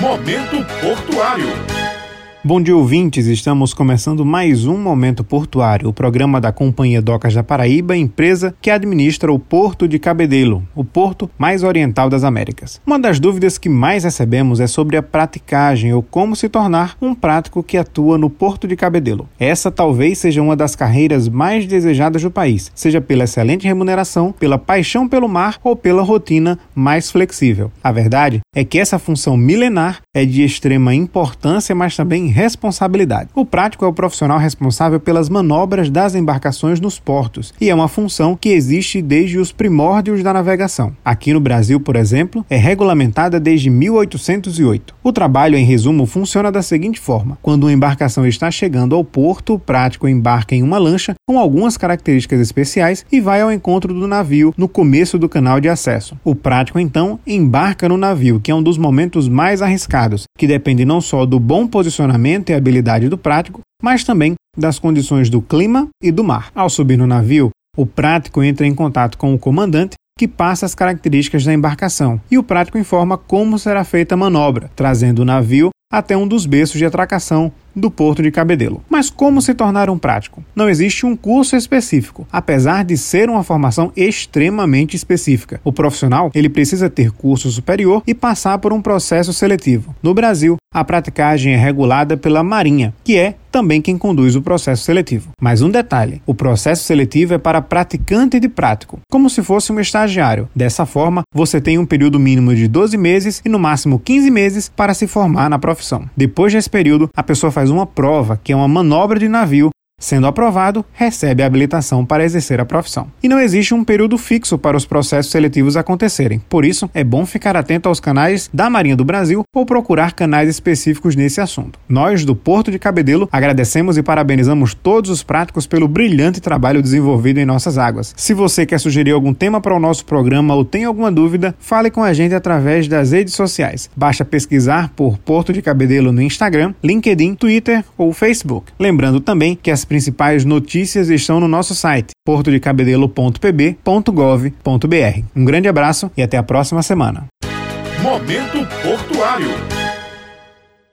Momento Portuário. Bom dia, ouvintes. Estamos começando mais um Momento Portuário, o programa da Companhia Docas da Paraíba, empresa que administra o Porto de Cabedelo, o porto mais oriental das Américas. Uma das dúvidas que mais recebemos é sobre a praticagem ou como se tornar um prático que atua no Porto de Cabedelo. Essa talvez seja uma das carreiras mais desejadas do país, seja pela excelente remuneração, pela paixão pelo mar ou pela rotina mais flexível. A verdade é que essa função milenar é de extrema importância, mas também responsabilidade. O prático é o profissional responsável pelas manobras das embarcações nos portos e é uma função que existe desde os primórdios da navegação. Aqui no Brasil, por exemplo, é regulamentada desde 1808. O trabalho, em resumo, funciona da seguinte forma: quando uma embarcação está chegando ao porto, o prático embarca em uma lancha com algumas características especiais e vai ao encontro do navio no começo do canal de acesso. O prático então embarca no navio, que é um dos momentos mais arriscados, que depende não só do bom posicionamento e habilidade do prático, mas também das condições do clima e do mar. Ao subir no navio, o prático entra em contato com o comandante, que passa as características da embarcação, e o prático informa como será feita a manobra, trazendo o navio até um dos berços de atracação do Porto de Cabedelo. Mas como se tornar um prático? Não existe um curso específico, apesar de ser uma formação extremamente específica. O profissional, ele precisa ter curso superior e passar por um processo seletivo. No Brasil, a praticagem é regulada pela Marinha, que é também quem conduz o processo seletivo. Mas um detalhe: o processo seletivo é para praticante de prático, como se fosse um estagiário. Dessa forma, você tem um período mínimo de 12 meses e no máximo 15 meses para se formar na profissão. Depois desse período, a pessoa faz uma prova, que é uma manobra de navio Sendo aprovado, recebe a habilitação para exercer a profissão. E não existe um período fixo para os processos seletivos acontecerem. Por isso, é bom ficar atento aos canais da Marinha do Brasil ou procurar canais específicos nesse assunto. Nós, do Porto de Cabedelo, agradecemos e parabenizamos todos os práticos pelo brilhante trabalho desenvolvido em nossas águas. Se você quer sugerir algum tema para o nosso programa ou tem alguma dúvida, fale com a gente através das redes sociais. Basta pesquisar por Porto de Cabedelo no Instagram, LinkedIn, Twitter ou Facebook. Lembrando também que as principais notícias estão no nosso site portodecabedelo.pb.gov.br. Um grande abraço e até a próxima semana. Momento Portuário.